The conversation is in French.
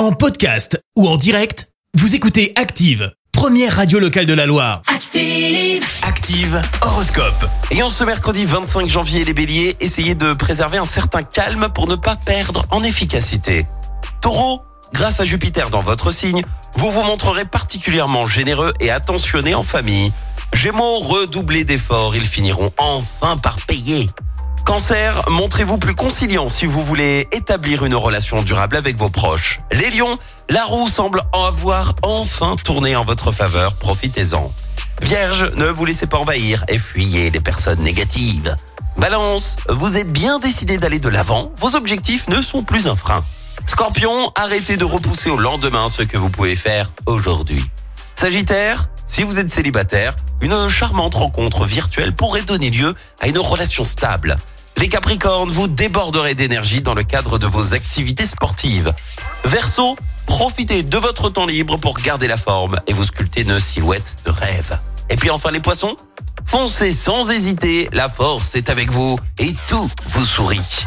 En podcast ou en direct, vous écoutez Active, première radio locale de la Loire. Active. Active Horoscope. Et en ce mercredi 25 janvier, les béliers, essayez de préserver un certain calme pour ne pas perdre en efficacité. Taureau, grâce à Jupiter dans votre signe, vous vous montrerez particulièrement généreux et attentionné en famille. Gémeaux, redoublez d'efforts, ils finiront enfin par payer. Cancer, montrez-vous plus conciliant si vous voulez établir une relation durable avec vos proches. Les lions, la roue semble avoir enfin tourné en votre faveur, profitez-en. Vierge, ne vous laissez pas envahir et fuyez les personnes négatives. Balance, vous êtes bien décidé d'aller de l'avant, vos objectifs ne sont plus un frein. Scorpion, arrêtez de repousser au lendemain ce que vous pouvez faire aujourd'hui. Sagittaire, si vous êtes célibataire, une charmante rencontre virtuelle pourrait donner lieu à une relation stable. Les Capricornes, vous déborderez d'énergie dans le cadre de vos activités sportives. Verseau, profitez de votre temps libre pour garder la forme et vous sculpter une silhouette de rêve. Et puis enfin les poissons, foncez sans hésiter, la force est avec vous et tout vous sourit.